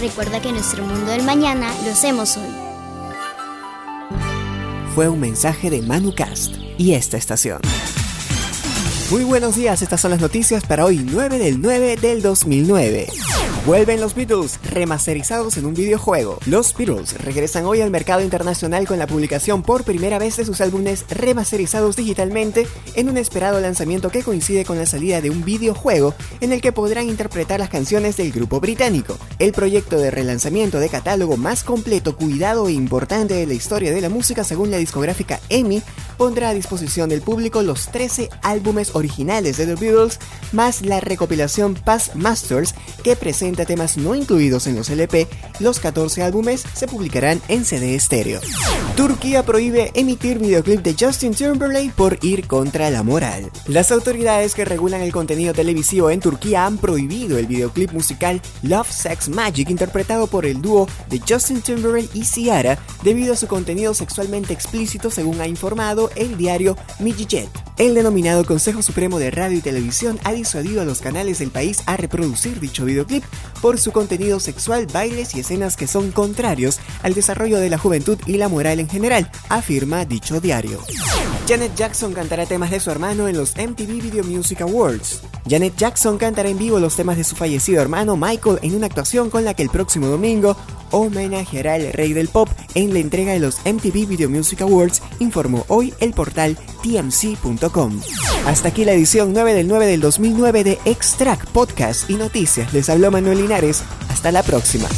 Recuerda que nuestro mundo del mañana lo hacemos hoy. Fue un mensaje de ManuCast y esta estación. Muy buenos días, estas son las noticias para hoy 9 del 9 del 2009. Vuelven los Beatles, remasterizados en un videojuego. Los Beatles regresan hoy al mercado internacional con la publicación por primera vez de sus álbumes remasterizados digitalmente en un esperado lanzamiento que coincide con la salida de un videojuego en el que podrán interpretar las canciones del grupo británico. El proyecto de relanzamiento de catálogo más completo, cuidado e importante de la historia de la música según la discográfica EMI pondrá a disposición del público los 13 álbumes originales de The Beatles más la recopilación Past Masters que presenta temas no incluidos en los LP, los 14 álbumes se publicarán en CD estéreo. Turquía prohíbe emitir videoclip de Justin Timberlake por ir contra la moral. Las autoridades que regulan el contenido televisivo en Turquía han prohibido el videoclip musical Love Sex Magic interpretado por el dúo de Justin Timberlake y Ciara debido a su contenido sexualmente explícito según ha informado el diario Midget. El denominado Consejo Supremo de Radio y Televisión ha disuadido a los canales del país a reproducir dicho videoclip por su contenido sexual, bailes y escenas que son contrarios al desarrollo de la juventud y la moral en general, afirma dicho diario. Janet Jackson cantará temas de su hermano en los MTV Video Music Awards. Janet Jackson cantará en vivo los temas de su fallecido hermano Michael en una actuación con la que el próximo domingo homenajeará al rey del pop en la entrega de los MTV Video Music Awards, informó hoy el portal tmc.com. Hasta aquí la edición 9 del 9 del 2009 de Extract Podcast y Noticias. Les habló Manuel Linares. Hasta la próxima.